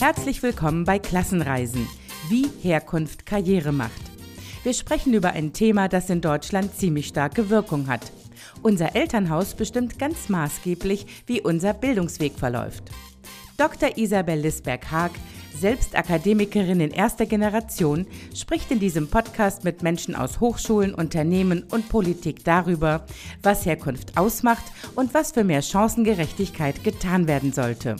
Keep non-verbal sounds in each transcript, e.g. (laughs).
Herzlich willkommen bei Klassenreisen, wie Herkunft Karriere macht. Wir sprechen über ein Thema, das in Deutschland ziemlich starke Wirkung hat. Unser Elternhaus bestimmt ganz maßgeblich, wie unser Bildungsweg verläuft. Dr. Isabel Lisberg-Haag, selbst Akademikerin in erster Generation, spricht in diesem Podcast mit Menschen aus Hochschulen, Unternehmen und Politik darüber, was Herkunft ausmacht und was für mehr Chancengerechtigkeit getan werden sollte.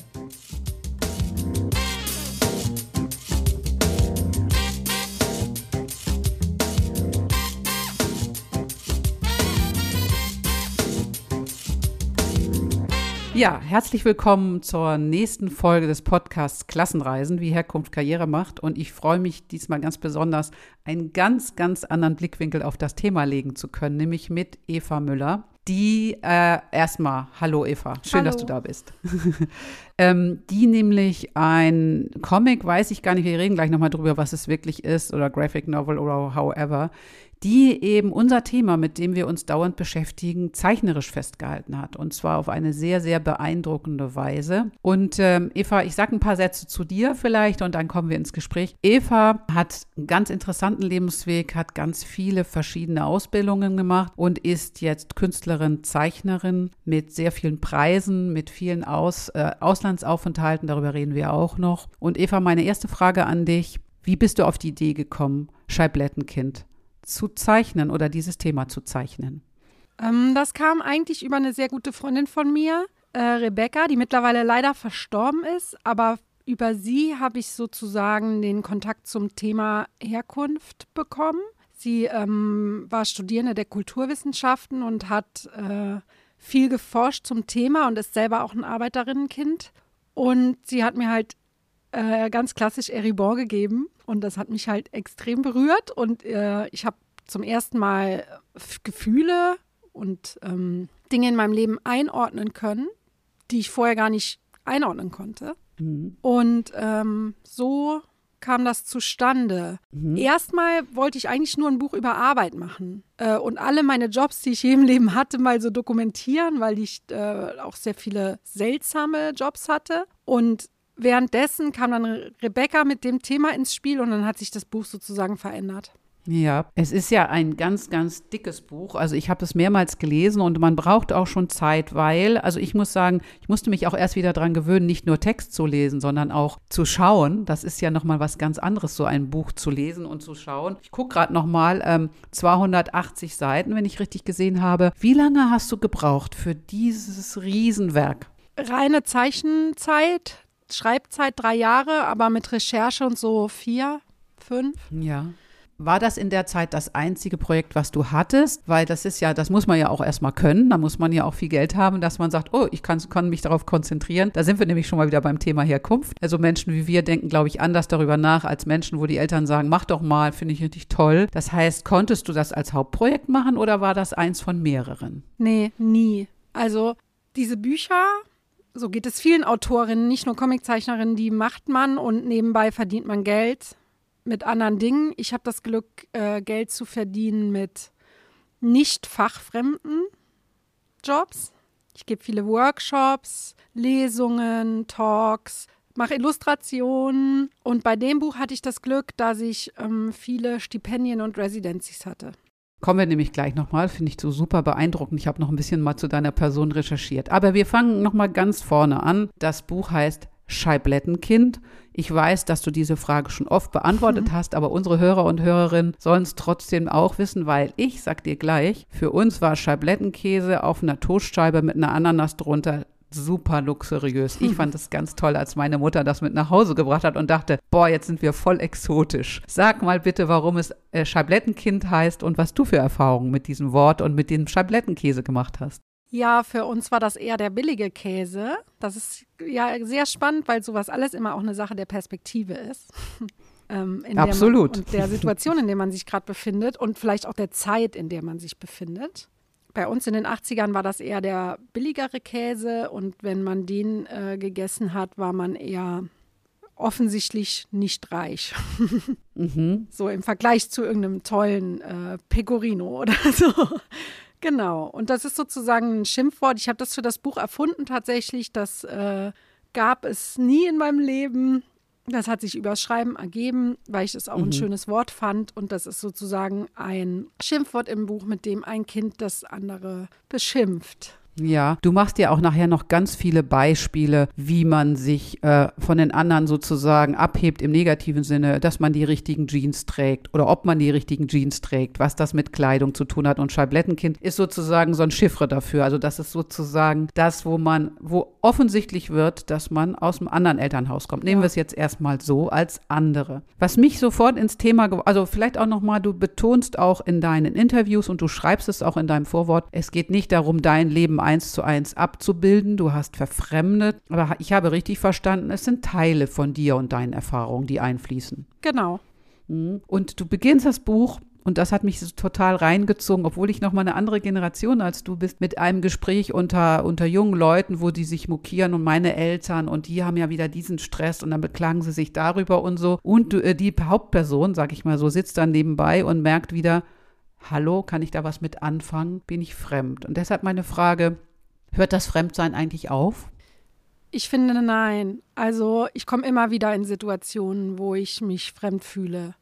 Ja, herzlich willkommen zur nächsten Folge des Podcasts Klassenreisen, wie Herkunft Karriere macht. Und ich freue mich diesmal ganz besonders, einen ganz, ganz anderen Blickwinkel auf das Thema legen zu können, nämlich mit Eva Müller. Die äh, erstmal, hallo Eva, schön, hallo. dass du da bist. (laughs) ähm, die nämlich ein Comic, weiß ich gar nicht, wir reden gleich nochmal drüber, was es wirklich ist, oder Graphic Novel oder however, die eben unser Thema, mit dem wir uns dauernd beschäftigen, zeichnerisch festgehalten hat. Und zwar auf eine sehr, sehr beeindruckende Weise. Und ähm, Eva, ich sage ein paar Sätze zu dir vielleicht und dann kommen wir ins Gespräch. Eva hat einen ganz interessanten Lebensweg, hat ganz viele verschiedene Ausbildungen gemacht und ist jetzt Künstlerin, Zeichnerin mit sehr vielen Preisen, mit vielen Aus, äh, Auslandsaufenthalten. Darüber reden wir auch noch. Und Eva, meine erste Frage an dich. Wie bist du auf die Idee gekommen, Scheiblettenkind zu zeichnen oder dieses Thema zu zeichnen? Ähm, das kam eigentlich über eine sehr gute Freundin von mir, äh, Rebecca, die mittlerweile leider verstorben ist, aber über sie habe ich sozusagen den Kontakt zum Thema Herkunft bekommen. Sie ähm, war Studierende der Kulturwissenschaften und hat äh, viel geforscht zum Thema und ist selber auch ein Arbeiterinnenkind. Und sie hat mir halt äh, ganz klassisch Eribor gegeben und das hat mich halt extrem berührt und äh, ich habe zum ersten Mal Gefühle und ähm, Dinge in meinem Leben einordnen können, die ich vorher gar nicht einordnen konnte. Mhm. Und ähm, so kam das zustande. Mhm. Erstmal wollte ich eigentlich nur ein Buch über Arbeit machen äh, und alle meine Jobs, die ich je (laughs) im Leben hatte, mal so dokumentieren, weil ich äh, auch sehr viele seltsame Jobs hatte. Und währenddessen kam dann Rebecca mit dem Thema ins Spiel und dann hat sich das Buch sozusagen verändert. Ja, es ist ja ein ganz, ganz dickes Buch. Also ich habe es mehrmals gelesen und man braucht auch schon Zeit, weil, also ich muss sagen, ich musste mich auch erst wieder daran gewöhnen, nicht nur Text zu lesen, sondern auch zu schauen. Das ist ja nochmal was ganz anderes, so ein Buch zu lesen und zu schauen. Ich gucke gerade nochmal, ähm, 280 Seiten, wenn ich richtig gesehen habe. Wie lange hast du gebraucht für dieses Riesenwerk? Reine Zeichenzeit, Schreibzeit drei Jahre, aber mit Recherche und so vier, fünf. Ja. War das in der Zeit das einzige Projekt, was du hattest? Weil das ist ja, das muss man ja auch erstmal können. Da muss man ja auch viel Geld haben, dass man sagt, oh, ich kann, kann mich darauf konzentrieren. Da sind wir nämlich schon mal wieder beim Thema Herkunft. Also Menschen wie wir denken, glaube ich, anders darüber nach als Menschen, wo die Eltern sagen, mach doch mal, finde ich richtig toll. Das heißt, konntest du das als Hauptprojekt machen oder war das eins von mehreren? Nee, nie. Also diese Bücher so geht es vielen Autorinnen, nicht nur Comiczeichnerinnen, die macht man und nebenbei verdient man Geld mit anderen Dingen. Ich habe das Glück, äh, Geld zu verdienen mit nicht fachfremden Jobs. Ich gebe viele Workshops, Lesungen, Talks, mache Illustrationen und bei dem Buch hatte ich das Glück, dass ich ähm, viele Stipendien und Residencies hatte. Kommen wir nämlich gleich nochmal, finde ich so super beeindruckend. Ich habe noch ein bisschen mal zu deiner Person recherchiert. Aber wir fangen nochmal ganz vorne an. Das Buch heißt Scheiblettenkind. Ich weiß, dass du diese Frage schon oft beantwortet mhm. hast, aber unsere Hörer und Hörerinnen sollen es trotzdem auch wissen, weil ich sag dir gleich, für uns war Scheiblettenkäse auf einer Toastscheibe mit einer Ananas drunter super luxuriös. Ich fand es ganz toll, als meine Mutter das mit nach Hause gebracht hat und dachte, boah, jetzt sind wir voll exotisch. Sag mal bitte, warum es äh, Scheiblettenkind heißt und was du für Erfahrungen mit diesem Wort und mit dem Scheiblettenkäse gemacht hast. Ja, für uns war das eher der billige Käse. Das ist ja sehr spannend, weil sowas alles immer auch eine Sache der Perspektive ist. (laughs) ähm, Absolut. Man, und der Situation, in der man sich gerade befindet und vielleicht auch der Zeit, in der man sich befindet bei uns in den 80ern war das eher der billigere Käse und wenn man den äh, gegessen hat, war man eher offensichtlich nicht reich. mhm. (laughs) So im Vergleich zu irgendeinem tollen äh, Pecorino oder (laughs) so. Genau. Und das ist sozusagen ein Schimpfwort. Ich habe das für das Buch erfunden tatsächlich. Das äh, gab es nie in meinem Leben. Das hat sich übers Schreiben ergeben, weil ich es auch mhm. ein schönes Wort fand. Und das ist sozusagen ein Schimpfwort im Buch, mit dem ein Kind das andere beschimpft. Ja, du machst ja auch nachher noch ganz viele Beispiele, wie man sich äh, von den anderen sozusagen abhebt im negativen Sinne, dass man die richtigen Jeans trägt oder ob man die richtigen Jeans trägt, was das mit Kleidung zu tun hat. Und Scheiblettenkind ist sozusagen so ein Chiffre dafür. Also das ist sozusagen das, wo man, wo offensichtlich wird, dass man aus einem anderen Elternhaus kommt. Nehmen ja. wir es jetzt erstmal so als andere. Was mich sofort ins Thema, also vielleicht auch nochmal, du betonst auch in deinen Interviews und du schreibst es auch in deinem Vorwort, es geht nicht darum, dein Leben eins zu eins abzubilden. Du hast verfremdet. Aber ich habe richtig verstanden, es sind Teile von dir und deinen Erfahrungen, die einfließen. Genau. Mhm. Und du beginnst das Buch und das hat mich so total reingezogen, obwohl ich noch mal eine andere Generation als du bist, mit einem Gespräch unter, unter jungen Leuten, wo die sich mokieren und meine Eltern und die haben ja wieder diesen Stress und dann beklagen sie sich darüber und so. Und äh, die Hauptperson, sag ich mal so, sitzt dann nebenbei und merkt wieder, hallo, kann ich da was mit anfangen? Bin ich fremd? Und deshalb meine Frage, hört das Fremdsein eigentlich auf? Ich finde nein. Also ich komme immer wieder in Situationen, wo ich mich fremd fühle,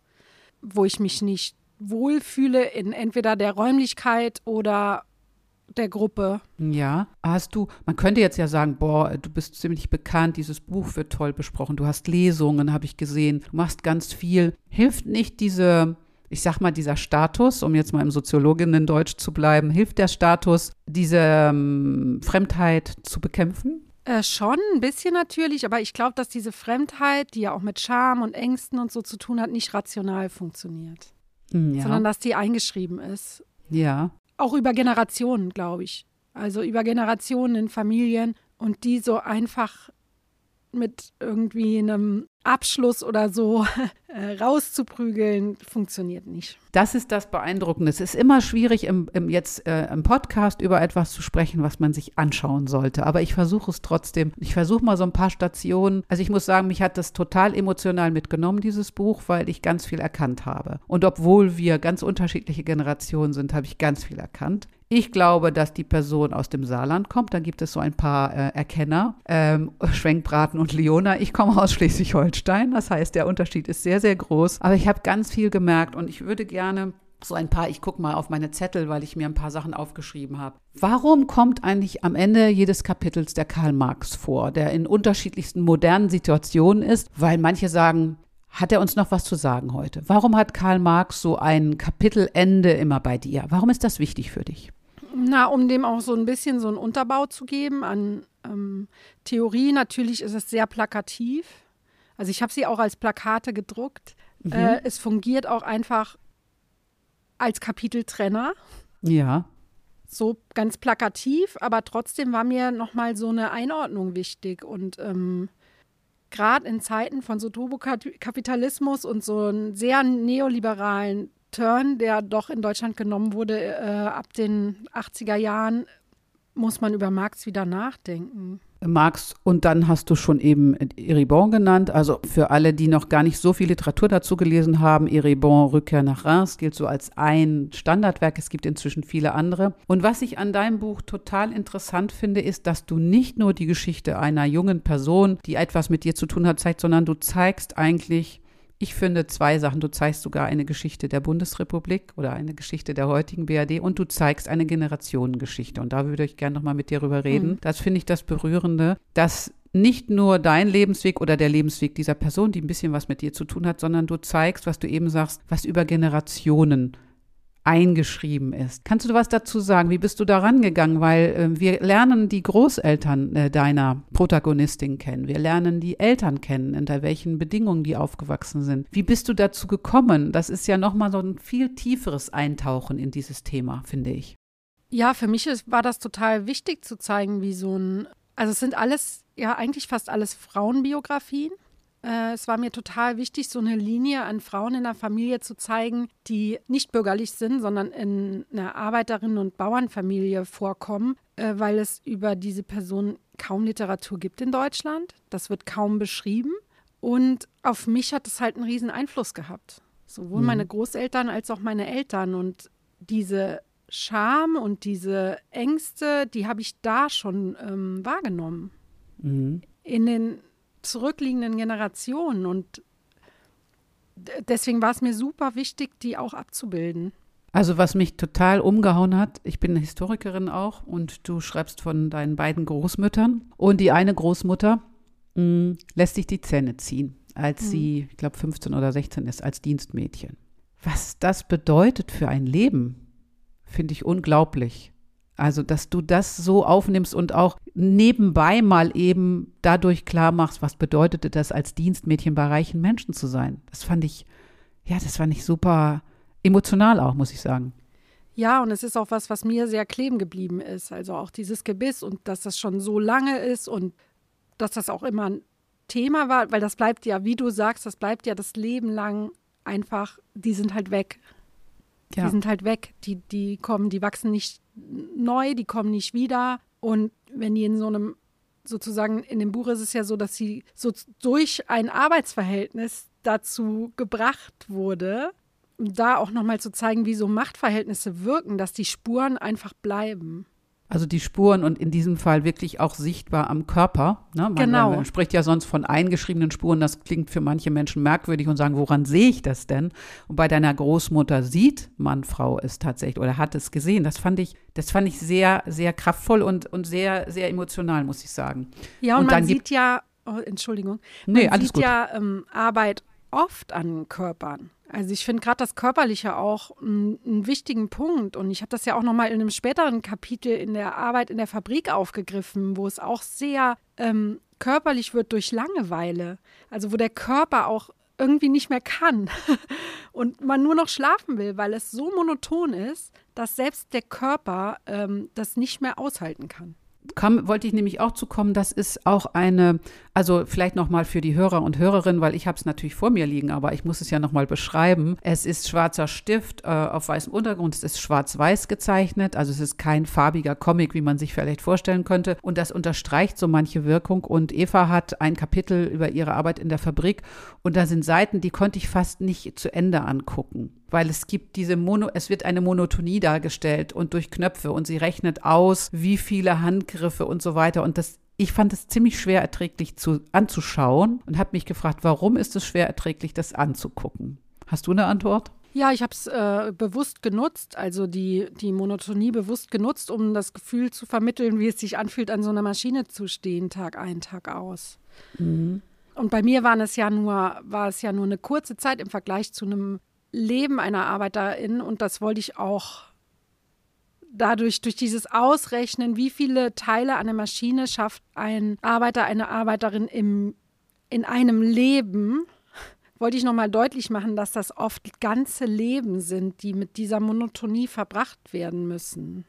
wo ich mich nicht wohlfühle in entweder der Räumlichkeit oder der Gruppe. Ja, hast du, man könnte jetzt ja sagen, boah, du bist ziemlich bekannt, dieses Buch wird toll besprochen, du hast Lesungen, habe ich gesehen, du machst ganz viel. Hilft nicht diese ich sag mal, dieser Status, um jetzt mal im Soziologinnen-Deutsch zu bleiben, hilft der Status, diese ähm, Fremdheit zu bekämpfen? Äh, schon ein bisschen natürlich, aber ich glaube, dass diese Fremdheit, die ja auch mit Scham und Ängsten und so zu tun hat, nicht rational funktioniert. Hm, ja. Sondern dass die eingeschrieben ist. Ja. Auch über Generationen, glaube ich. Also über Generationen in Familien und die so einfach mit irgendwie einem Abschluss oder so (laughs) äh, rauszuprügeln, funktioniert nicht. Das ist das Beeindruckende. Es ist immer schwierig, im, im jetzt äh, im Podcast über etwas zu sprechen, was man sich anschauen sollte. Aber ich versuche es trotzdem. Ich versuche mal so ein paar Stationen. Also ich muss sagen, mich hat das total emotional mitgenommen, dieses Buch, weil ich ganz viel erkannt habe. Und obwohl wir ganz unterschiedliche Generationen sind, habe ich ganz viel erkannt. Ich glaube, dass die Person aus dem Saarland kommt. Da gibt es so ein paar äh, Erkenner, ähm, (laughs) Schwenkbraten und Leona. Ich komme aus Schleswig-Holstein. Das heißt, der Unterschied ist sehr, sehr groß. Aber ich habe ganz viel gemerkt und ich würde gerne so ein paar, ich gucke mal auf meine Zettel, weil ich mir ein paar Sachen aufgeschrieben habe. Warum kommt eigentlich am Ende jedes Kapitels der Karl Marx vor, der in unterschiedlichsten modernen Situationen ist? Weil manche sagen, hat er uns noch was zu sagen heute? Warum hat Karl Marx so ein Kapitelende immer bei dir? Warum ist das wichtig für dich? Na, um dem auch so ein bisschen so einen Unterbau zu geben an ähm, Theorie. Natürlich ist es sehr plakativ. Also ich habe sie auch als Plakate gedruckt. Mhm. Äh, es fungiert auch einfach als Kapiteltrenner. Ja. So ganz plakativ, aber trotzdem war mir nochmal so eine Einordnung wichtig. Und ähm, gerade in Zeiten von so Turbokapitalismus und so einem sehr neoliberalen Turn, der doch in Deutschland genommen wurde äh, ab den 80er Jahren, muss man über Marx wieder nachdenken. Marx und dann hast du schon eben Eribon genannt. Also für alle, die noch gar nicht so viel Literatur dazu gelesen haben, Eribon Rückkehr nach Reims gilt so als ein Standardwerk. Es gibt inzwischen viele andere. Und was ich an deinem Buch total interessant finde, ist, dass du nicht nur die Geschichte einer jungen Person, die etwas mit dir zu tun hat, zeigst, sondern du zeigst eigentlich ich finde zwei Sachen. Du zeigst sogar eine Geschichte der Bundesrepublik oder eine Geschichte der heutigen BRD und du zeigst eine Generationengeschichte. Und da würde ich gerne nochmal mit dir drüber reden. Mhm. Das finde ich das Berührende, dass nicht nur dein Lebensweg oder der Lebensweg dieser Person, die ein bisschen was mit dir zu tun hat, sondern du zeigst, was du eben sagst, was über Generationen eingeschrieben ist. Kannst du was dazu sagen? Wie bist du da rangegangen? Weil äh, wir lernen die Großeltern äh, deiner Protagonistin kennen. Wir lernen die Eltern kennen, unter welchen Bedingungen die aufgewachsen sind. Wie bist du dazu gekommen? Das ist ja nochmal so ein viel tieferes Eintauchen in dieses Thema, finde ich. Ja, für mich ist, war das total wichtig zu zeigen, wie so ein, also es sind alles, ja eigentlich fast alles Frauenbiografien. Äh, es war mir total wichtig, so eine Linie an Frauen in der Familie zu zeigen, die nicht bürgerlich sind, sondern in einer Arbeiterinnen- und Bauernfamilie vorkommen, äh, weil es über diese Person kaum Literatur gibt in Deutschland. Das wird kaum beschrieben. Und auf mich hat es halt einen riesen Einfluss gehabt. Sowohl mhm. meine Großeltern als auch meine Eltern. Und diese Scham und diese Ängste, die habe ich da schon ähm, wahrgenommen. Mhm. In den zurückliegenden Generationen. Und deswegen war es mir super wichtig, die auch abzubilden. Also was mich total umgehauen hat, ich bin eine Historikerin auch und du schreibst von deinen beiden Großmüttern und die eine Großmutter mh, mm, lässt sich die Zähne ziehen, als mhm. sie, ich glaube 15 oder 16 ist, als Dienstmädchen. Was das bedeutet für ein Leben, finde ich unglaublich. Also, dass du das so aufnimmst und auch nebenbei mal eben dadurch klar machst, was bedeutete das als Dienstmädchen bei reichen Menschen zu sein. Das fand ich, ja, das fand ich super emotional auch, muss ich sagen. Ja, und es ist auch was, was mir sehr kleben geblieben ist. Also auch dieses Gebiss und dass das schon so lange ist und dass das auch immer ein Thema war, weil das bleibt ja, wie du sagst, das bleibt ja das Leben lang einfach, die sind halt weg. Ja. Die sind halt weg. Die, die kommen, die wachsen nicht neu, die kommen nicht wieder. Und wenn die in so einem, sozusagen in dem Buch ist es ja so, dass sie so durch ein Arbeitsverhältnis dazu gebracht wurde, da auch nochmal zu zeigen, wie so Machtverhältnisse wirken, dass die Spuren einfach bleiben. Also die Spuren und in diesem Fall wirklich auch sichtbar am Körper. Ne? Man, genau. Man spricht ja sonst von eingeschriebenen Spuren. Das klingt für manche Menschen merkwürdig und sagen, woran sehe ich das denn? Und bei deiner Großmutter sieht man Frau es tatsächlich oder hat es gesehen. Das fand ich, das fand ich sehr, sehr kraftvoll und, und sehr, sehr emotional, muss ich sagen. Ja, und, und man sieht ja, oh, Entschuldigung, man nee, sieht gut. ja ähm, Arbeit oft an Körpern. Also ich finde gerade das Körperliche auch einen wichtigen Punkt. Und ich habe das ja auch nochmal in einem späteren Kapitel in der Arbeit in der Fabrik aufgegriffen, wo es auch sehr ähm, körperlich wird durch Langeweile. Also wo der Körper auch irgendwie nicht mehr kann (laughs) und man nur noch schlafen will, weil es so monoton ist, dass selbst der Körper ähm, das nicht mehr aushalten kann kam, wollte ich nämlich auch zu kommen, das ist auch eine, also vielleicht nochmal für die Hörer und Hörerinnen, weil ich habe es natürlich vor mir liegen, aber ich muss es ja nochmal beschreiben. Es ist schwarzer Stift äh, auf weißem Untergrund, es ist schwarz-weiß gezeichnet, also es ist kein farbiger Comic, wie man sich vielleicht vorstellen könnte. Und das unterstreicht so manche Wirkung. Und Eva hat ein Kapitel über ihre Arbeit in der Fabrik und da sind Seiten, die konnte ich fast nicht zu Ende angucken weil es gibt diese Mono, es wird eine Monotonie dargestellt und durch Knöpfe und sie rechnet aus, wie viele Handgriffe und so weiter und das ich fand es ziemlich schwer erträglich zu, anzuschauen und habe mich gefragt, warum ist es schwer erträglich, das anzugucken? Hast du eine Antwort? Ja, ich habe es äh, bewusst genutzt, also die, die Monotonie bewusst genutzt, um das Gefühl zu vermitteln, wie es sich anfühlt, an so einer Maschine zu stehen, Tag ein, Tag aus. Mhm. Und bei mir waren es ja nur, war es ja nur eine kurze Zeit im Vergleich zu einem Leben einer Arbeiterin und das wollte ich auch dadurch, durch dieses Ausrechnen, wie viele Teile an der Maschine schafft ein Arbeiter, eine Arbeiterin im, in einem Leben, wollte ich nochmal deutlich machen, dass das oft ganze Leben sind, die mit dieser Monotonie verbracht werden müssen.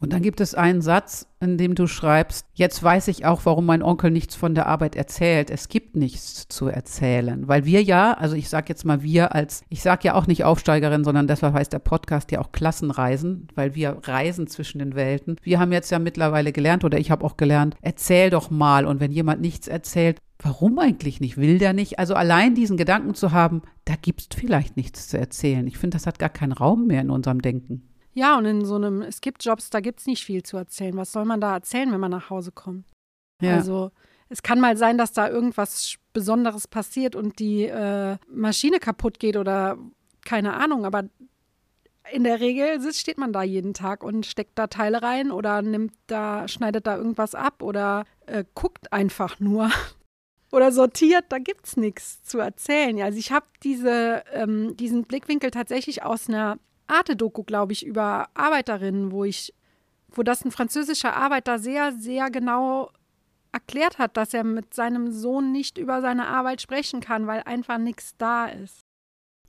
Und dann gibt es einen Satz, in dem du schreibst, jetzt weiß ich auch, warum mein Onkel nichts von der Arbeit erzählt. Es gibt nichts zu erzählen, weil wir ja, also ich sage jetzt mal wir als, ich sage ja auch nicht Aufsteigerin, sondern deshalb heißt der Podcast ja auch Klassenreisen, weil wir reisen zwischen den Welten. Wir haben jetzt ja mittlerweile gelernt oder ich habe auch gelernt, erzähl doch mal und wenn jemand nichts erzählt, Warum eigentlich nicht? Will der nicht? Also allein diesen Gedanken zu haben, da gibt es vielleicht nichts zu erzählen. Ich finde, das hat gar keinen Raum mehr in unserem Denken. Ja, und in so einem, es gibt Jobs, da gibt es nicht viel zu erzählen. Was soll man da erzählen, wenn man nach Hause kommt? Ja. Also es kann mal sein, dass da irgendwas Besonderes passiert und die äh, Maschine kaputt geht oder keine Ahnung, aber in der Regel steht man da jeden Tag und steckt da Teile rein oder nimmt da, schneidet da irgendwas ab oder äh, guckt einfach nur (laughs) oder sortiert, da gibt es nichts zu erzählen. Also ich habe diese, ähm, diesen Blickwinkel tatsächlich aus einer Arte-Doku, glaube ich, über Arbeiterinnen, wo ich, wo das ein französischer Arbeiter sehr, sehr genau erklärt hat, dass er mit seinem Sohn nicht über seine Arbeit sprechen kann, weil einfach nichts da ist.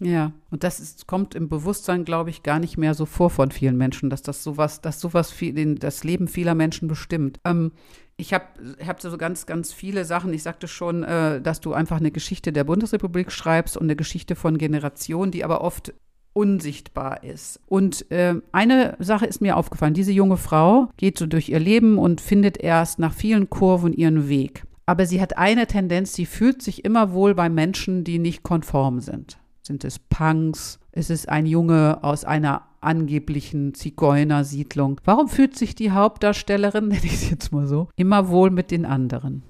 Ja, und das ist, kommt im Bewusstsein, glaube ich, gar nicht mehr so vor von vielen Menschen, dass das sowas, dass sowas viel, den, das Leben vieler Menschen bestimmt. Ähm, ich habe hab so ganz, ganz viele Sachen. Ich sagte schon, äh, dass du einfach eine Geschichte der Bundesrepublik schreibst und eine Geschichte von Generationen, die aber oft unsichtbar ist. Und äh, eine Sache ist mir aufgefallen. Diese junge Frau geht so durch ihr Leben und findet erst nach vielen Kurven ihren Weg. Aber sie hat eine Tendenz, sie fühlt sich immer wohl bei Menschen, die nicht konform sind. Sind es Punks? Ist es ein Junge aus einer angeblichen Zigeunersiedlung? Warum fühlt sich die Hauptdarstellerin, (laughs) nenne ich es jetzt mal so, immer wohl mit den anderen?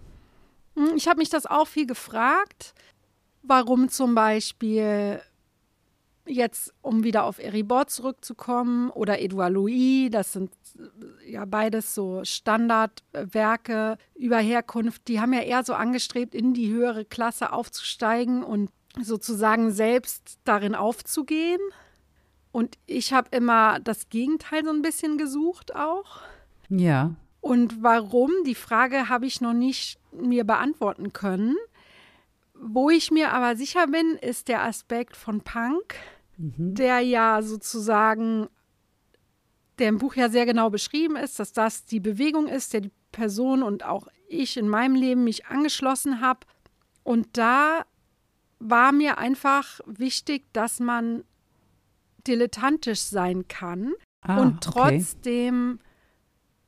Hm, ich habe mich das auch viel gefragt, warum zum Beispiel jetzt, um wieder auf Eribor zurückzukommen, oder Edouard Louis, das sind äh, ja beides so Standardwerke über Herkunft, die haben ja eher so angestrebt, in die höhere Klasse aufzusteigen und sozusagen selbst darin aufzugehen. Und ich habe immer das Gegenteil so ein bisschen gesucht auch. Ja. Und warum, die Frage habe ich noch nicht mir beantworten können. Wo ich mir aber sicher bin, ist der Aspekt von Punk, mhm. der ja sozusagen, der im Buch ja sehr genau beschrieben ist, dass das die Bewegung ist, der die Person und auch ich in meinem Leben mich angeschlossen habe. Und da war mir einfach wichtig, dass man dilettantisch sein kann ah, und trotzdem okay.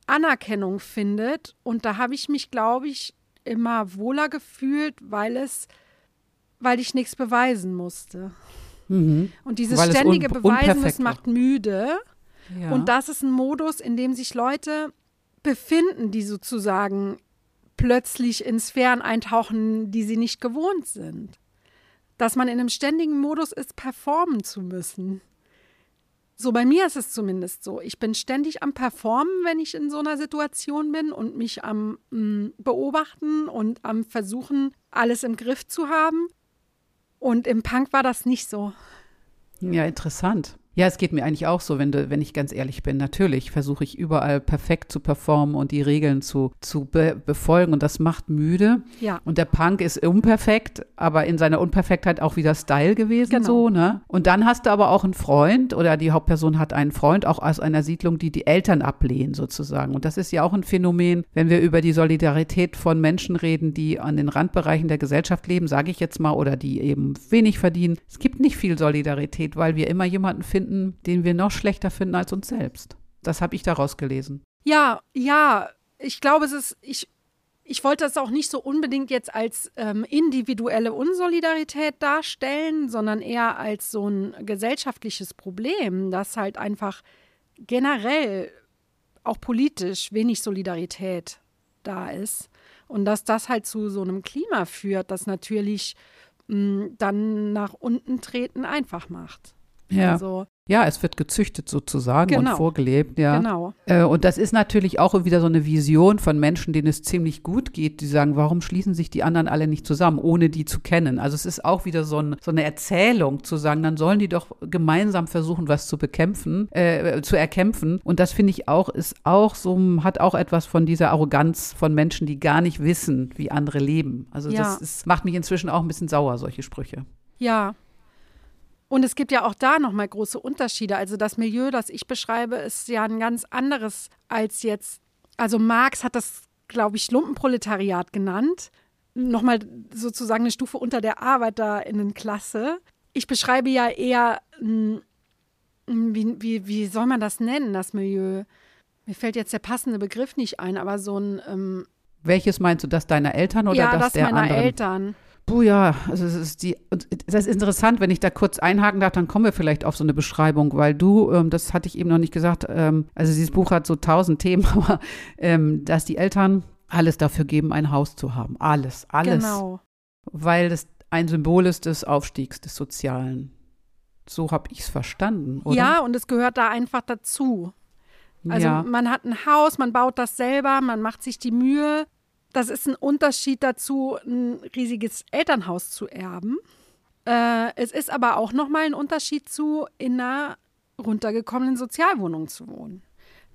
Anerkennung findet. Und da habe ich mich, glaube ich, immer wohler gefühlt, weil es, weil ich nichts beweisen musste. Mhm. Und dieses weil ständige Beweisen, das macht müde. Ja. Und das ist ein Modus, in dem sich Leute befinden, die sozusagen plötzlich in Sphären eintauchen, die sie nicht gewohnt sind. Dass man in einem ständigen Modus ist, performen zu müssen. So bei mir ist es zumindest so. Ich bin ständig am Performen, wenn ich in so einer Situation bin und mich am mh, mm, Beobachten und am Versuchen, alles im Griff zu haben. Und im Punk war das nicht so. Ja, interessant. Ja, es geht mir eigentlich auch so, wenn, du, wenn ich ganz ehrlich bin. Natürlich versuche ich überall perfekt zu performen und die Regeln zu, zu be befolgen und das macht müde. Ja. Und der Punk ist unperfekt, aber in seiner Unperfektheit auch wieder Style gewesen genau. so, ne? Und dann hast du aber auch einen Freund oder die Hauptperson hat einen Freund auch aus einer Siedlung, die die Eltern ablehnen sozusagen. Und das ist ja auch ein Phänomen, wenn wir über die Solidarität von Menschen reden, die an den Randbereichen der Gesellschaft leben, sage ich jetzt mal, oder die eben wenig verdienen. Es gibt nicht viel Solidarität, weil wir immer jemanden finden, finden, den wir noch schlechter finden als uns selbst. Das habe ich daraus gelesen. Ja, ja, ich glaube, es ist, ich, ich wollte das auch nicht so unbedingt jetzt als ähm, individuelle Unsolidarität darstellen, sondern eher als so ein gesellschaftliches Problem, dass halt einfach generell auch politisch wenig Solidarität da ist. Und dass das halt zu so einem Klima führt, das natürlich mh, mm, dann nach unten treten einfach macht. Ja. Also ja, es wird gezüchtet sozusagen genau. und vorgelebt, ja. Genau. Äh, und das ist natürlich auch wieder so eine Vision von Menschen, denen es ziemlich gut geht, die sagen, warum schließen sich die anderen alle nicht zusammen, ohne die zu kennen? Also es ist auch wieder so, ein, so eine Erzählung zu sagen, dann sollen die doch gemeinsam versuchen, was zu bekämpfen, äh, zu erkämpfen. Und das finde ich auch, ist auch so, hat auch etwas von dieser Arroganz von Menschen, die gar nicht wissen, wie andere leben. Also ja. das ist, macht mich inzwischen auch ein bisschen sauer, solche Sprüche. Ja, und es gibt ja auch da nochmal große Unterschiede. Also das Milieu, das ich beschreibe, ist ja ein ganz anderes als jetzt. Also Marx hat das, glaube ich, Lumpenproletariat genannt. Nochmal sozusagen eine Stufe unter der Arbeiterinnenklasse. Ich beschreibe ja eher, wie, wie, wie soll man das nennen, das Milieu? Mir fällt jetzt der passende Begriff nicht ein, aber so ein. Ähm Welches meinst du, das deiner Eltern oder ja, das, das der meiner anderen? Eltern. Puh, ja, also es ist die, das ist interessant, wenn ich da kurz einhaken darf, dann kommen wir vielleicht auf so eine Beschreibung, weil du, ähm, das hatte ich eben noch nicht gesagt, ähm, also dieses Buch hat so tausend Themen, (laughs) aber ähm, dass die Eltern alles dafür geben, ein Haus zu haben. Alles, alles. Genau. Weil das ein Symbol ist des Aufstiegs, des Sozialen. So habe ich es verstanden, oder? Ja, und es gehört da einfach dazu. Also ja. man hat ein Haus, man baut das selber, man macht sich die Mühe, das ist ein Unterschied dazu, ein riesiges Elternhaus zu erben. Äh, es ist aber auch nochmal ein Unterschied zu, in einer runtergekommenen Sozialwohnung zu wohnen.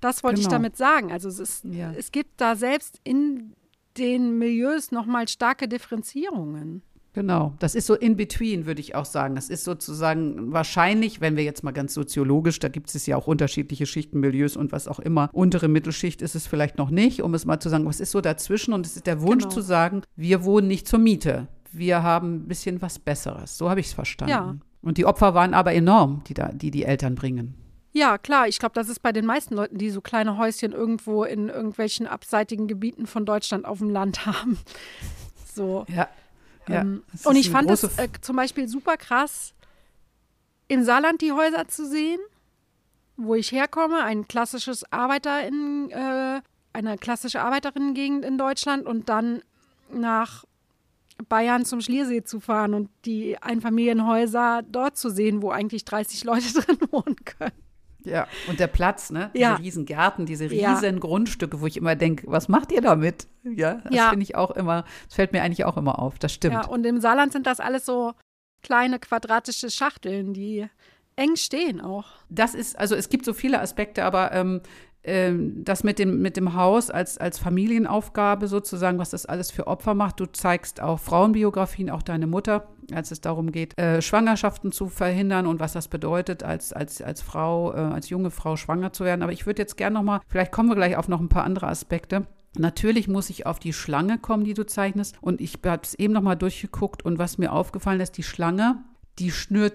Das wollte genau. ich damit sagen. Also es, ist, ja. es gibt da selbst in den Milieus nochmal starke Differenzierungen. Genau, das ist so in between, würde ich auch sagen. Das ist sozusagen wahrscheinlich, wenn wir jetzt mal ganz soziologisch, da gibt es ja auch unterschiedliche Schichten, Milieus und was auch immer. Untere Mittelschicht ist es vielleicht noch nicht, um es mal zu sagen, was ist so dazwischen? Und es ist der Wunsch genau. zu sagen, wir wohnen nicht zur Miete. Wir haben ein bisschen was Besseres. So habe ich es verstanden. Ja. Und die Opfer waren aber enorm, die, da, die die Eltern bringen. Ja, klar. Ich glaube, das ist bei den meisten Leuten, die so kleine Häuschen irgendwo in irgendwelchen abseitigen Gebieten von Deutschland auf dem Land (laughs) haben. So. Ja. Ja, ähm, und ich fand es äh, zum Beispiel super krass, im Saarland die Häuser zu sehen, wo ich herkomme, ein klassisches Arbeiterin, äh, eine klassische Arbeiterinnengegend in Deutschland und dann nach Bayern zum Schliersee zu fahren und die Einfamilienhäuser dort zu sehen, wo eigentlich 30 Leute (laughs) drin wohnen können. Ja, und der Platz, ne? Diese Ja. riesen Gärten, diese Ja. riesen Grundstücke, wo ich immer denke, was macht ihr damit? Ja, das Ja. finde ich auch immer, das fällt mir eigentlich auch immer auf. Das stimmt. Ja, und im Saarland sind das alles so kleine quadratische Schachteln, die eng stehen auch. Das ist, also es gibt so viele Aspekte, aber ähm, das mit dem, mit dem Haus als, als Familienaufgabe sozusagen, was das alles für Opfer macht. Du zeigst auch Frauenbiografien, auch deine Mutter, als es darum geht, äh, Schwangerschaften zu verhindern und was das bedeutet, als, als, als Frau, äh, als junge Frau schwanger zu werden. Aber ich würde jetzt gerne nochmal, vielleicht kommen wir gleich auf noch ein paar andere Aspekte. Natürlich muss ich auf die Schlange kommen, die du zeichnest. Und ich habe es eben nochmal durchgeguckt und was mir aufgefallen ist, die Schlange, die schnürt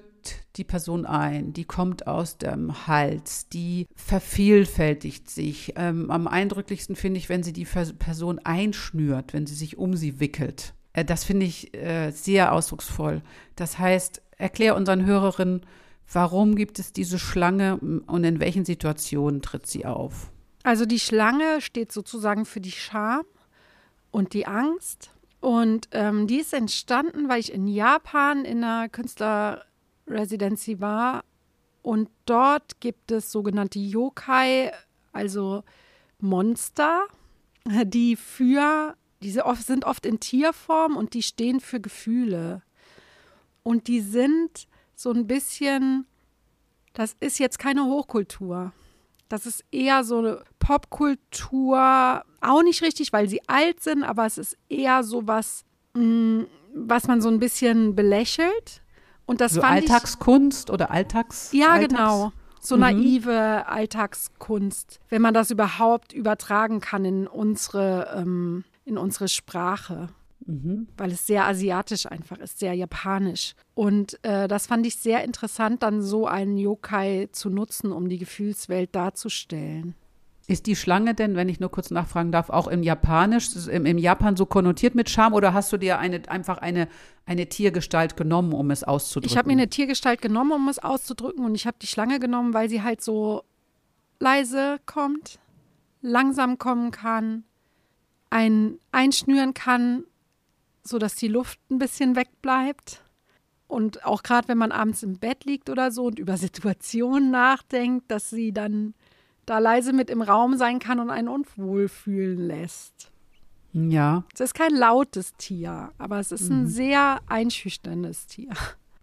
die Person ein, die kommt aus dem Hals, die vervielfältigt sich. Ähm, am eindrücklichsten finde ich, wenn sie die Person einschnürt, wenn sie sich um sie wickelt. Äh, das finde ich äh, sehr ausdrucksvoll. Das heißt, erklär unseren Hörerinnen, warum gibt es diese Schlange und in welchen Situationen tritt sie auf? Also die Schlange steht sozusagen für die Scham und die Angst. Und ähm, die ist entstanden, weil ich in Japan in einer Künstlerresidency war. Und dort gibt es sogenannte Yokai, also Monster, die für, diese oft, sind oft in Tierform und die stehen für Gefühle. Und die sind so ein bisschen, das ist jetzt keine Hochkultur. Das ist eher so eine Popkultur, auch nicht richtig, weil sie alt sind, aber es ist eher so was, mh, was man so ein bisschen belächelt. Und das so fand Alltagskunst oder Alltags? ich, ja Alltags genau, so Mhm. naive Alltagskunst, wenn man das überhaupt übertragen kann in unsere, ähm, in unsere Sprache Mhm. weil es sehr asiatisch einfach ist, sehr japanisch. Und äh, das fand ich sehr interessant, dann so einen Yokai zu nutzen, um die Gefühlswelt darzustellen. Ist die Schlange denn, wenn ich nur kurz nachfragen darf, auch im Japanisch, im, im Japan so konnotiert mit Scham oder hast du dir eine, einfach eine, eine Tiergestalt genommen, um es auszudrücken? Ich habe mir eine Tiergestalt genommen, um es auszudrücken, und ich habe die Schlange genommen, weil sie halt so leise kommt, langsam kommen kann, ein einschnüren kann, sodass die Luft ein bisschen wegbleibt. Und auch gerade wenn man abends im Bett liegt oder so und über Situationen nachdenkt, dass sie dann da leise mit im Raum sein kann und einen unwohl fühlen lässt. Ja, Es ist kein lautes Tier, aber es ist ein sehr einschüchterndes Tier.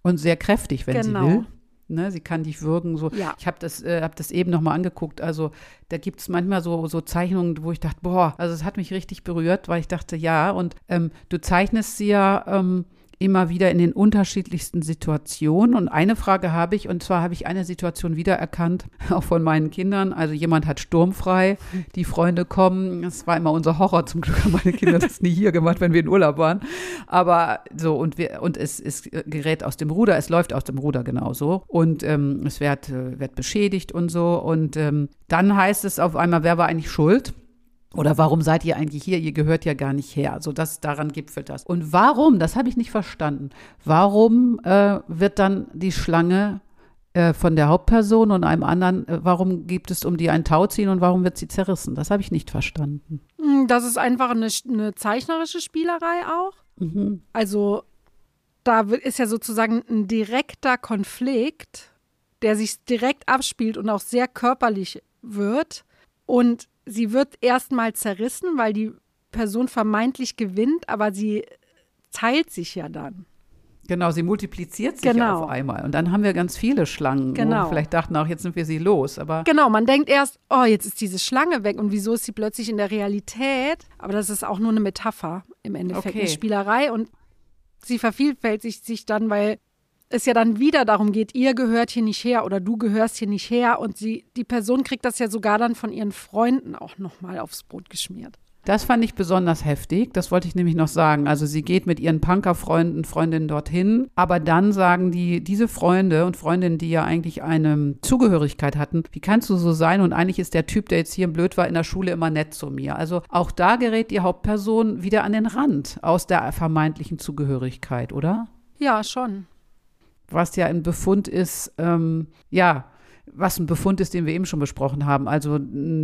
und sehr kräftig, wenn Genau. sie will. Ne, sie kann dich würgen. So. Ja. Ich habe das, äh, hab das eben nochmal angeguckt. Also da gibt es manchmal so, so Zeichnungen, wo ich dachte, boah, also es hat mich richtig berührt, weil ich dachte, ja, und ähm, du zeichnest sie ja ähm, immer wieder in den unterschiedlichsten Situationen. Und eine Frage habe ich, und zwar habe ich eine Situation wiedererkannt, (laughs) auch von meinen Kindern. Also jemand hat sturmfrei, die Freunde kommen. Das war immer unser Horror. Zum Glück haben meine Kinder (laughs) das nie hier gemacht, wenn wir in Urlaub waren. Aber so, und wir, und es, es gerät aus dem Ruder, es läuft aus dem Ruder genauso. Und ähm, es wird, äh, wird beschädigt und so. Und ähm, dann heißt es auf einmal, wer war eigentlich schuld? Oder warum seid ihr eigentlich hier? Ihr gehört ja gar nicht her. So das daran gipfelt das. Und warum? Das habe ich nicht verstanden. Warum äh, wird dann die Schlange äh, von der Hauptperson und einem anderen? Äh, warum gibt es um die ein Tauziehen und warum wird sie zerrissen? Das habe ich nicht verstanden. Mm, Das ist einfach eine, eine zeichnerische Spielerei auch. Mhm. Also da ist ja sozusagen ein direkter Konflikt, der sich direkt abspielt und auch sehr körperlich wird. Und sie wird erstmal zerrissen, weil die Person vermeintlich gewinnt, aber sie teilt sich ja dann. Genau, sie multipliziert sich Genau. auf einmal. Und dann haben wir ganz viele Schlangen. Genau. vielleicht dachten auch, jetzt sind wir sie los. Aber Genau, man denkt erst, oh, jetzt ist diese Schlange weg und wieso ist sie plötzlich in der Realität? Aber das ist auch nur eine Metapher im Endeffekt, Okay. eine Spielerei und sie vervielfältigt sich dann, weil es ja dann wieder darum geht, ihr gehört hier nicht her oder du gehörst hier nicht her und sie, die Person kriegt das ja sogar dann von ihren Freunden auch nochmal aufs Brot geschmiert. Das fand ich besonders heftig. Das wollte ich nämlich noch sagen. Also sie geht mit ihren Punkerfreunden, Freundinnen dorthin, aber dann sagen die, diese Freunde und Freundinnen, die ja eigentlich eine Zugehörigkeit hatten, wie kannst du so sein? Und eigentlich ist der Typ, der jetzt hier blöd war, in der Schule immer nett zu mir. Also auch da gerät die Hauptperson wieder an den Rand aus der vermeintlichen Zugehörigkeit, oder? Ja, schon. Was ja ein Befund ist, ähm, ja, was ein Befund ist, den wir eben schon besprochen haben. Also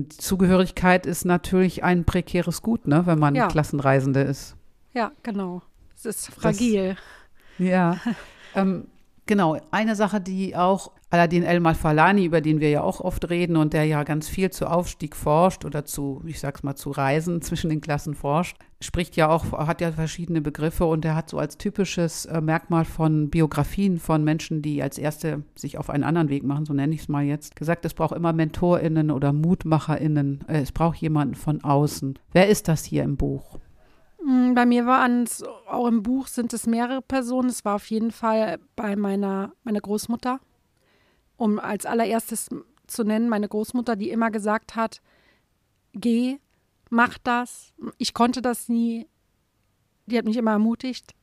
Zugehörigkeit ist natürlich ein prekäres Gut, ne, wenn man Ja. Klassenreisende ist. Ja, genau. Es ist fragil. Das, ja. (laughs) ähm, genau. Eine Sache, die auch Aladin El-Malfalani, über den wir ja auch oft reden und der ja ganz viel zu Aufstieg forscht oder zu, ich sag's mal, zu Reisen (laughs) zwischen den Klassen forscht, spricht ja auch, hat ja verschiedene Begriffe und er hat so als typisches äh, Merkmal von Biografien von Menschen, die als Erste sich auf einen anderen Weg machen, so nenne ich es mal jetzt, gesagt, es braucht immer MentorInnen oder MutmacherInnen. Äh, es braucht jemanden von außen. Wer ist das hier im Buch? Hm, bei mir waren es, auch im Buch sind es mehrere Personen. Es war auf jeden Fall bei meiner, meiner Großmutter um als allererstes zu nennen, meine Großmutter, die immer gesagt hat, geh, mach das. Ich konnte das nie. Die hat mich immer ermutigt.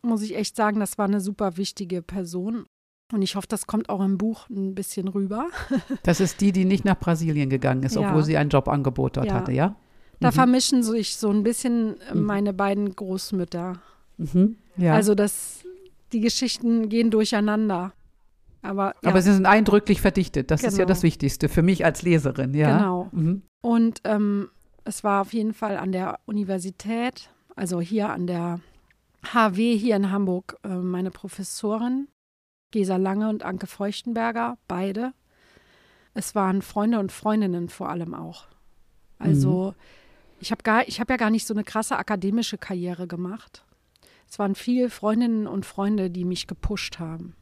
Muss ich echt sagen, das war eine super wichtige Person. Und ich hoffe, das kommt auch im Buch ein bisschen rüber. (laughs) Das ist die, die nicht nach Brasilien gegangen ist, ja. obwohl sie ein Jobangebot dort ja. hatte, ja? Da mhm. vermischen sich so ein bisschen mhm. meine beiden Großmütter. Mhm. Ja. Also das, die Geschichten gehen durcheinander. Aber, ja. Aber sie sind eindrücklich verdichtet. Das genau. ist ja das genau. Wichtigste für mich als Leserin, ja. Genau. Mhm. Und ähm, es war auf jeden Fall an der Universität, also hier an der HW hier in Hamburg, äh, meine Professorin, Gesa Lange und Anke Feuchtenberger, beide. Es waren Freunde und Freundinnen vor allem auch. Also mhm. Ich habe hab ja gar nicht so eine krasse akademische Karriere gemacht. Es waren viele Freundinnen und Freunde, die mich gepusht haben.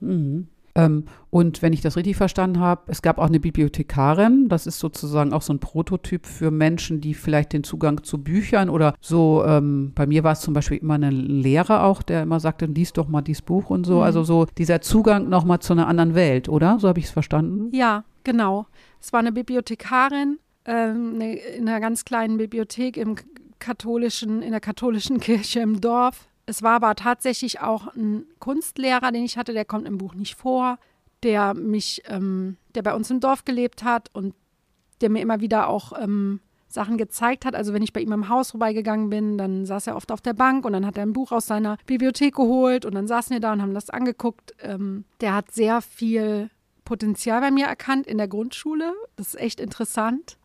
Mhm. Ähm, und wenn ich das richtig verstanden habe, es gab auch eine Bibliothekarin. Das ist sozusagen auch so ein Prototyp für Menschen, die vielleicht den Zugang zu Büchern oder so. Ähm, bei mir war es zum Beispiel immer ein Lehrer auch, der immer sagte, lies doch mal dieses Buch und so. Mhm. Also so dieser Zugang nochmal zu einer anderen Welt, oder? So habe ich es verstanden. Ja, genau. Es war eine Bibliothekarin ähm, eine, in einer ganz kleinen Bibliothek im katholischen, in der katholischen (laughs) Kirche im Dorf es war aber tatsächlich auch ein Kunstlehrer, den ich hatte, der kommt im Buch nicht vor, der mich, ähm, der bei uns im Dorf gelebt hat und der mir immer wieder auch ähm, Sachen gezeigt hat. Also wenn ich bei ihm im Haus vorbeigegangen bin, dann saß er oft auf der Bank und dann hat er ein Buch aus seiner Bibliothek geholt und dann saßen wir da und haben das angeguckt. Ähm, der hat sehr viel Potenzial bei mir erkannt in der Grundschule. Das ist echt interessant.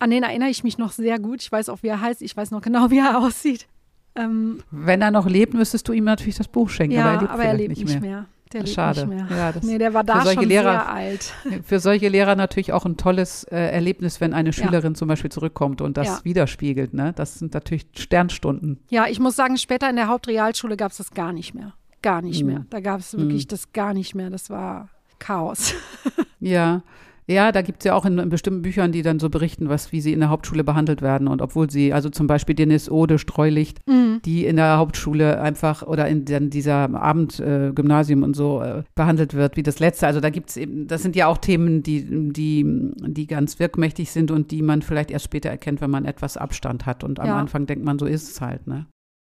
An den erinnere ich mich noch sehr gut. Ich weiß auch, wie er heißt. Ich weiß noch genau, wie er (laughs) aussieht. Ähm, Wenn er noch lebt, müsstest du ihm natürlich das Buch schenken, ja, aber er lebt, aber er lebt nicht mehr. mehr. Der Schade. Ja, das nee, der war da schon Lehrer, sehr alt. (laughs) Für solche Lehrer natürlich auch ein tolles äh, Erlebnis, wenn eine Schülerin ja. zum Beispiel zurückkommt und das ja. widerspiegelt. Ne? Das sind natürlich Sternstunden. Ja, ich muss sagen, später in der Hauptrealschule gab es das gar nicht mehr. Gar nicht mhm. mehr. Da gab es wirklich mhm. das gar nicht mehr. Das war Chaos. (laughs) ja. Ja, da gibt es ja auch in, in, bestimmten Büchern, die dann so berichten, was, wie sie in der Hauptschule behandelt werden. Und obwohl sie, also zum Beispiel Dennis Ode, Streulicht, mhm. die in der Hauptschule einfach oder in, in dieser Abendgymnasium äh, und so äh, behandelt wird, wie das letzte. Also da gibt es eben, das sind ja auch Themen, die, die, die ganz wirkmächtig sind und die man vielleicht erst später erkennt, wenn man etwas Abstand hat. Und am ja. Anfang denkt man, so ist es halt, ne?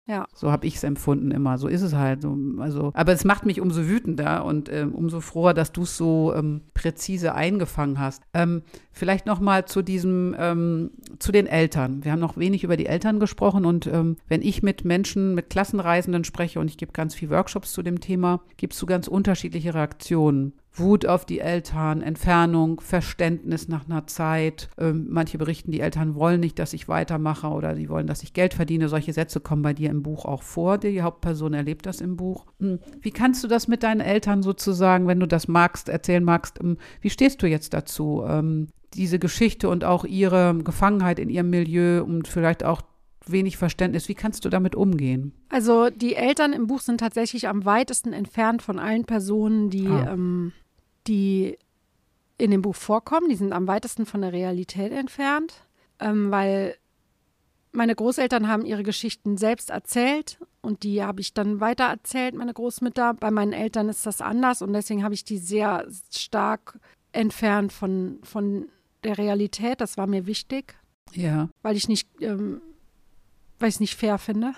Ja. So habe ich es empfunden immer. So ist es halt. So, also, aber es macht mich umso wütender und ähm, umso froher, dass du es so ähm, präzise eingefangen hast. Ähm, vielleicht noch mal zu diesem, ähm, zu den Eltern. Wir haben noch wenig über die Eltern gesprochen und ähm, wenn ich mit Menschen, mit Klassenreisenden spreche und ich gebe ganz viele Workshops zu dem Thema, gibst du ganz unterschiedliche Reaktionen. Wut auf die Eltern, Entfernung, Verständnis nach einer Zeit. Ähm, manche berichten, die Eltern wollen nicht, dass ich weitermache oder die wollen, dass ich Geld verdiene. Solche Sätze kommen bei dir im Buch auch vor. Die Hauptperson erlebt das im Buch. Hm. Wie kannst du das mit deinen Eltern sozusagen, wenn du das magst, erzählen magst? Ähm, wie stehst du jetzt dazu? Ähm, diese Geschichte und auch ihre Gefangenheit in ihrem Milieu und vielleicht auch wenig Verständnis. Wie kannst du damit umgehen? Also die Eltern im Buch sind tatsächlich am weitesten entfernt von allen Personen, die ah. ähm, die in dem Buch vorkommen. Die sind am weitesten von der Realität entfernt, ähm, weil meine Großeltern haben ihre Geschichten selbst erzählt und die habe ich dann weiter erzählt, meine Großmütter. Bei meinen Eltern ist das anders und deswegen habe ich die sehr stark entfernt von, von der Realität. Das war mir wichtig. Ja. Weil ich nicht, ähm, weil ich es nicht fair finde.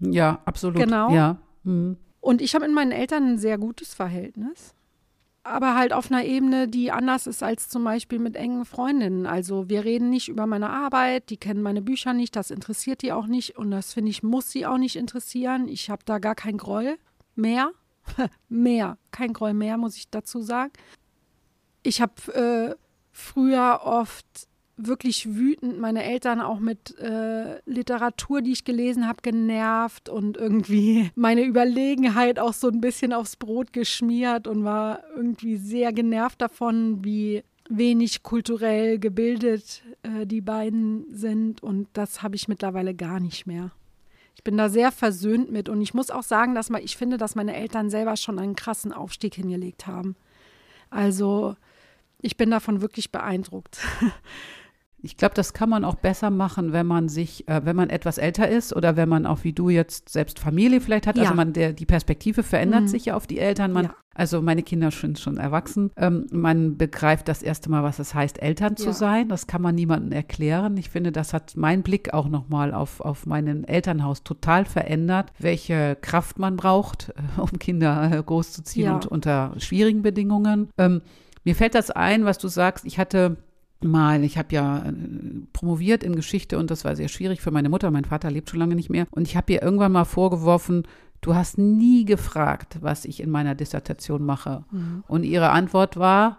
Ja, absolut. Genau. Ja. Mhm. Und ich habe mit meinen Eltern ein sehr gutes Verhältnis aber halt auf einer Ebene, die anders ist als zum Beispiel mit engen Freundinnen. Also wir reden nicht über meine Arbeit, die kennen meine Bücher nicht, das interessiert die auch nicht und das finde ich, muss sie auch nicht interessieren. Ich habe da gar kein Groll mehr. (laughs) mehr, kein Groll mehr, muss ich dazu sagen. Ich habe äh, früher oft wirklich wütend, meine Eltern auch mit äh, Literatur, die ich gelesen habe, genervt und irgendwie (laughs) meine Überlegenheit auch so ein bisschen aufs Brot geschmiert und war irgendwie sehr genervt davon, wie wenig kulturell gebildet äh, die beiden sind und das habe ich mittlerweile gar nicht mehr. Ich bin da sehr versöhnt mit und ich muss auch sagen, dass mal, ich finde, dass meine Eltern selber schon einen krassen Aufstieg hingelegt haben. Also ich bin davon wirklich beeindruckt. (laughs) Ich glaube, das kann man auch besser machen, wenn man sich, äh, wenn man etwas älter ist oder wenn man auch wie du jetzt selbst Familie vielleicht hat. Also ja. Also man, der, die Perspektive verändert mhm. sich ja auf die Eltern. Man, ja. Also meine Kinder sind schon erwachsen. Ähm, man begreift das erste Mal, was es heißt, Eltern zu ja. sein. Das kann man niemandem erklären. Ich finde, das hat mein Blick auch nochmal auf, auf meinen Elternhaus total verändert, welche Kraft man braucht, äh, um Kinder äh, großzuziehen und unter schwierigen Bedingungen. Ähm, mir fällt das ein, was du sagst. Ich hatte mal, ich habe ja äh, promoviert in Geschichte und das war sehr schwierig für meine Mutter. Mein Vater lebt schon lange nicht mehr. Und ich habe ihr irgendwann mal vorgeworfen, du hast nie gefragt, was ich in meiner Dissertation mache. Mhm. Und ihre Antwort war,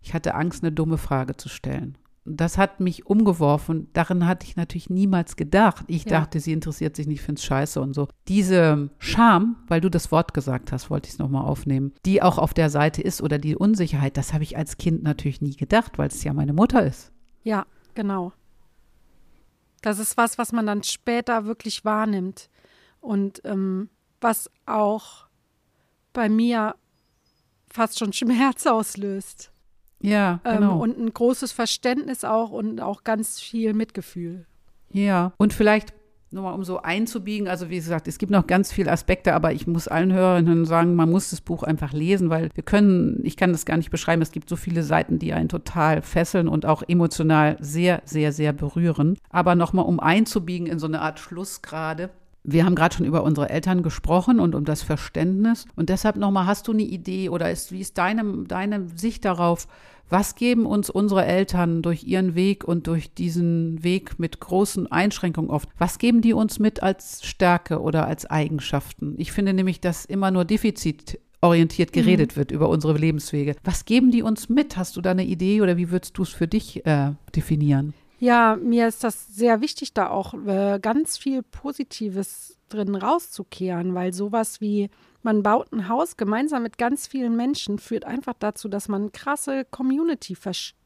ich hatte Angst, eine dumme Frage zu stellen das hat mich umgeworfen. Daran hatte ich natürlich niemals gedacht. Ich ja. dachte, sie interessiert sich nicht, finde es scheiße und so. Diese Scham, weil du das Wort gesagt hast, wollte ich es nochmal aufnehmen, die auch auf der Seite ist oder die Unsicherheit, das habe ich als Kind natürlich nie gedacht, weil es ja meine Mutter ist. Ja, genau. Das ist was, was man dann später wirklich wahrnimmt und ähm, was auch bei mir fast schon Schmerz auslöst. Ja, ähm, genau. Ähm, und ein großes Verständnis auch und auch ganz viel Mitgefühl. Ja, und vielleicht nochmal um so einzubiegen, also wie gesagt, es gibt noch ganz viele Aspekte, aber ich muss allen Hörern sagen, man muss das Buch einfach lesen, weil wir können, ich kann das gar nicht beschreiben, es gibt so viele Seiten, die einen total fesseln und auch emotional sehr, sehr, sehr berühren. Aber nochmal um einzubiegen in so eine Art Schlussgrade. Wir haben gerade schon über unsere Eltern gesprochen und um das Verständnis. Und deshalb nochmal, hast du eine Idee oder ist, wie ist deine, deine Sicht darauf? Was geben uns unsere Eltern durch ihren Weg und durch diesen Weg mit großen Einschränkungen oft? Was geben die uns mit als Stärke oder als Eigenschaften? Ich finde nämlich, dass immer nur defizitorientiert geredet mhm. wird über unsere Lebenswege. Was geben die uns mit? Hast du da eine Idee oder wie würdest du es für dich äh, definieren? Ja, mir ist das sehr wichtig, da auch äh, ganz viel Positives drin rauszukehren, weil sowas wie man baut ein Haus gemeinsam mit ganz vielen Menschen führt einfach dazu, dass man krasse Community,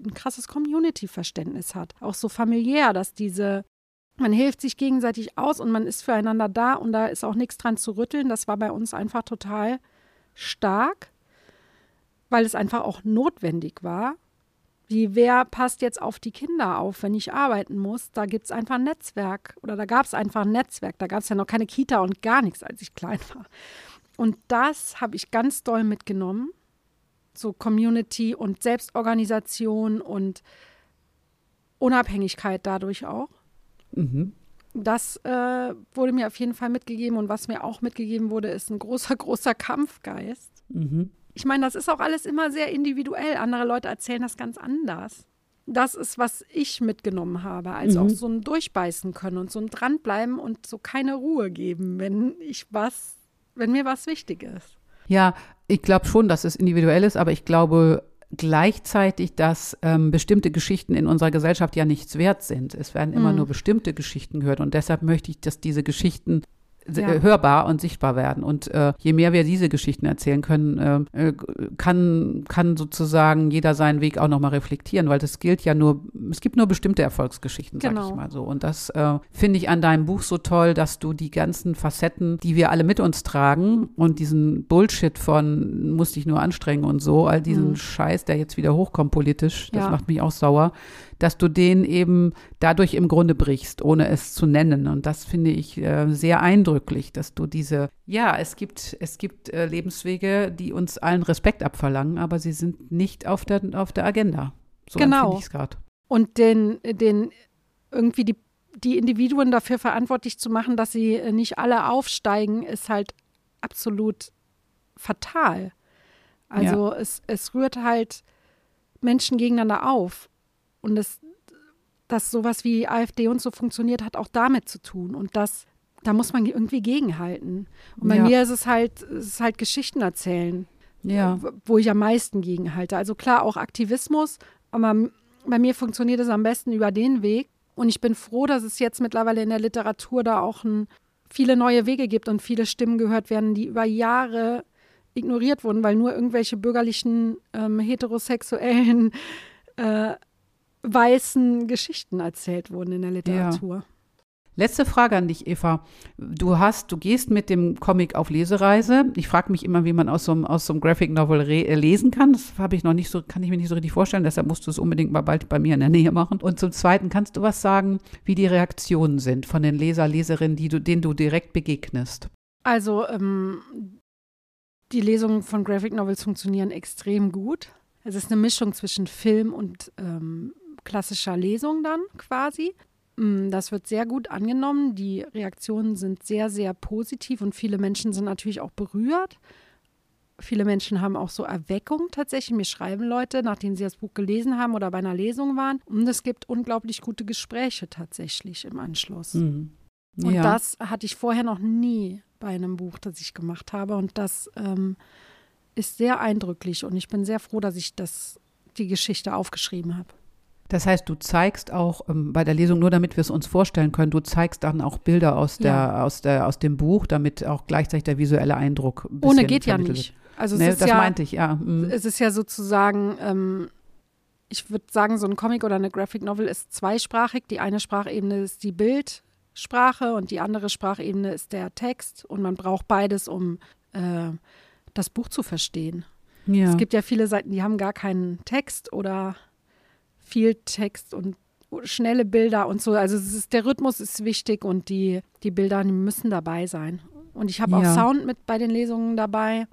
ein krasses Community-Verständnis hat. Auch so familiär, dass diese man hilft sich gegenseitig aus und man ist füreinander da und da ist auch nichts dran zu rütteln. Das war bei uns einfach total stark, weil es einfach auch notwendig war. Wie wer passt jetzt auf die Kinder auf, wenn ich arbeiten muss? Da gibt es einfach ein Netzwerk oder da gab es einfach ein Netzwerk. Da gab es ja noch keine Kita und gar nichts, als ich klein war. Und das habe ich ganz doll mitgenommen. So Community und Selbstorganisation und Unabhängigkeit dadurch auch. Mhm. Das äh, wurde mir auf jeden Fall mitgegeben. Und was mir auch mitgegeben wurde, ist ein großer, (laughs) großer Kampfgeist. Mhm ich meine, das ist auch alles immer sehr individuell. Andere Leute erzählen das ganz anders. Das ist, was ich mitgenommen habe. Also mhm. auch so ein Durchbeißen können und so ein Dranbleiben und so keine Ruhe geben, wenn ich was, wenn mir was wichtig ist. Ja, ich glaube schon, dass es individuell ist, aber ich glaube gleichzeitig, dass ähm, bestimmte Geschichten in unserer Gesellschaft ja nichts wert sind. Es werden immer mhm. nur bestimmte Geschichten gehört und deshalb möchte ich, dass diese Geschichten ja. hörbar und sichtbar werden. Und äh, je mehr wir diese Geschichten erzählen können, äh, äh kann, kann sozusagen jeder seinen Weg auch nochmal reflektieren, weil das gilt ja nur, es gibt nur bestimmte Erfolgsgeschichten, sag genau. ich mal so. Und das äh, finde ich an deinem Buch so toll, dass du die ganzen Facetten, die wir alle mit uns tragen und diesen Bullshit von musst dich nur anstrengen und so, all diesen mhm. Scheiß, der jetzt wieder hochkommt politisch, das ja. macht mich auch sauer, dass du den eben dadurch im Grunde brichst, ohne es zu nennen. Und das finde ich äh, sehr eindrücklich, dass du diese, ja, es gibt, es gibt äh, Lebenswege, die uns allen Respekt abverlangen, aber sie sind nicht auf der, auf der Agenda. So genau. ich es gerade. Und den, den irgendwie die, die Individuen dafür verantwortlich zu machen, dass sie äh, nicht alle aufsteigen, ist halt absolut fatal. Also ja. es, es rührt halt Menschen gegeneinander auf. Und das, dass sowas wie AfD und so funktioniert, hat auch damit zu tun. Und das, da muss man irgendwie gegenhalten. Und bei ja. mir ist es halt, es ist halt Geschichten erzählen, ja. wo ich am meisten gegenhalte. Also klar auch Aktivismus, aber Bei mir funktioniert es am besten über den Weg. Und ich bin froh, dass es jetzt mittlerweile in der Literatur da auch ein, viele neue Wege gibt und viele Stimmen gehört werden, die über Jahre ignoriert wurden, weil nur irgendwelche bürgerlichen, ähm, heterosexuellen, (laughs) äh, weißen Geschichten erzählt wurden in der Literatur. Ja. Letzte Frage an dich, Eva. Du hast, du gehst mit dem Comic auf Lesereise. Ich frage mich immer, wie man aus so einem, aus so einem Graphic Novel äh, lesen kann. Das habe ich noch nicht so, kann ich mir nicht so richtig vorstellen. Deshalb musst du es unbedingt mal bald bei mir in der Nähe machen. Und zum Zweiten, kannst du was sagen, wie die Reaktionen sind von den Leser, Leserinnen, die du, denen du direkt begegnest? Also, ähm, die Lesungen von Graphic Novels funktionieren extrem gut. Es ist eine Mischung zwischen Film und ähm, klassischer Lesung dann quasi. Mm, das wird sehr gut angenommen. Die Reaktionen sind sehr, sehr positiv und viele Menschen sind natürlich auch berührt. Viele Menschen haben auch so Erweckung tatsächlich. Mir schreiben Leute, nachdem sie das Buch gelesen haben oder bei einer Lesung waren. Und es gibt unglaublich gute Gespräche tatsächlich im Anschluss. Mhm. Ja. Und das hatte ich vorher noch nie bei einem Buch, das ich gemacht habe. Und das ähm, ist sehr eindrücklich. Und ich bin sehr froh, dass ich das, die Geschichte aufgeschrieben habe. Das heißt, du zeigst auch ähm, bei der Lesung, nur damit wir es uns vorstellen können, du zeigst dann auch Bilder aus, der, ja. aus, der, aus dem Buch, damit auch gleichzeitig der visuelle Eindruck. Ohne geht ja nicht. Also nee, das ja, meinte ich, ja. Mhm. Es ist ja sozusagen, ähm, ich würde sagen, so ein Comic oder eine Graphic Novel ist zweisprachig. Die eine Sprachebene ist die Bildsprache und die andere Sprachebene ist der Text. Und man braucht beides, um äh, das Buch zu verstehen. Ja. Es gibt ja viele Seiten, die haben gar keinen Text oder viel Text und schnelle Bilder und so. Also ist, der Rhythmus ist wichtig und die, die Bilder die müssen dabei sein. Und ich habe ja. auch Sound mit bei den Lesungen dabei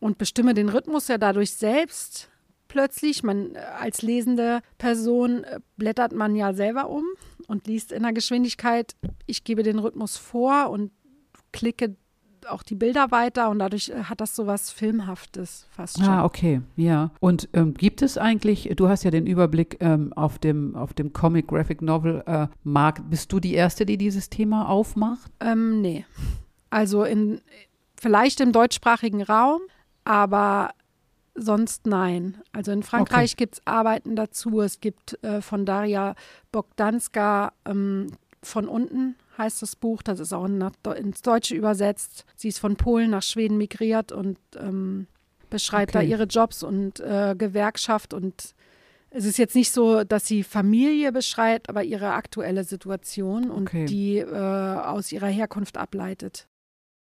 und bestimme den Rhythmus ja dadurch selbst plötzlich. Man als lesende Person äh, blättert man ja selber um und liest in der Geschwindigkeit. Ich gebe den Rhythmus vor und klicke auch die Bilder weiter und dadurch äh, hat das so was Filmhaftes fast schon. Ah, okay, ja. Und ähm, gibt es eigentlich, du hast ja den Überblick ähm, auf, dem, auf dem Comic Graphic Novel äh, Markt, bist du die Erste, die dieses Thema aufmacht? Ähm, nee. Also in, vielleicht im deutschsprachigen Raum, aber sonst nein. Also in Frankreich okay. gibt es Arbeiten dazu. Es gibt äh, von Daria Bogdanska ähm, von unten heißt das Buch. Das ist auch ins Deutsche übersetzt. Sie ist von Polen nach Schweden migriert und ähm, beschreibt okay. da ihre Jobs und äh, Gewerkschaft. Und es ist jetzt nicht so, dass sie Familie beschreibt, aber ihre aktuelle Situation und okay. die äh, aus ihrer Herkunft ableitet.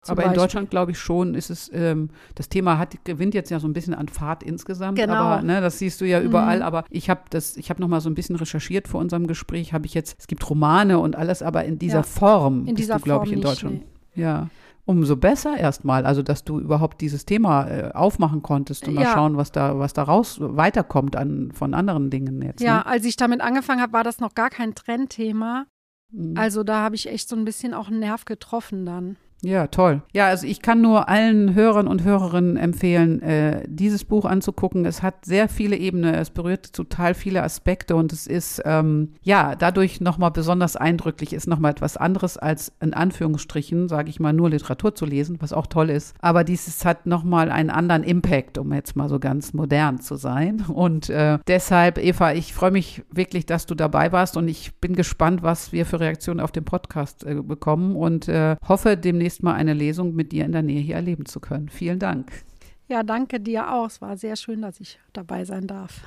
Aber Beispiel. in Deutschland, glaube ich, schon ist es, ähm, das Thema hat, gewinnt jetzt ja so ein bisschen an Fahrt insgesamt. Genau. Aber ne, das siehst du ja überall. Mhm. Aber ich habe das, ich habe noch mal so ein bisschen recherchiert vor unserem Gespräch, habe ich jetzt, es gibt Romane und alles, aber in dieser ja. Form in dieser du, glaube ich, in Deutschland. Nicht, nee. Ja. Umso besser erstmal, also dass du überhaupt dieses Thema äh, aufmachen konntest und ja. mal schauen, was da, was daraus weiterkommt an, von anderen Dingen jetzt. Ja, ne? als ich damit angefangen habe, war das noch gar kein Trendthema. Mhm. Also da habe ich echt so ein bisschen auch einen Nerv getroffen dann. Ja, toll. Ja, also ich kann nur allen Hörern und Hörerinnen empfehlen, äh, dieses Buch anzugucken. Es hat sehr viele Ebenen, es berührt total viele Aspekte und es ist ähm, ja dadurch nochmal besonders eindrücklich, ist nochmal etwas anderes als in Anführungsstrichen, sage ich mal, nur Literatur zu lesen, was auch toll ist. Aber dieses hat nochmal einen anderen Impact, um jetzt mal so ganz modern zu sein. Und äh, deshalb, Eva, ich freue mich wirklich, dass du dabei warst und ich bin gespannt, was wir für Reaktionen auf den Podcast äh, bekommen und äh, hoffe demnächst demnächst mal eine Lesung mit dir in der Nähe hier erleben zu können. Vielen Dank. Ja, danke dir auch. Es war sehr schön, dass ich dabei sein darf.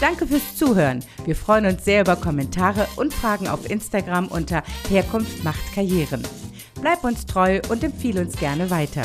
Danke fürs Zuhören. Wir freuen uns sehr über Kommentare und Fragen auf Instagram unter Herkunft macht Karrieren. Bleib uns treu und empfehle uns gerne weiter.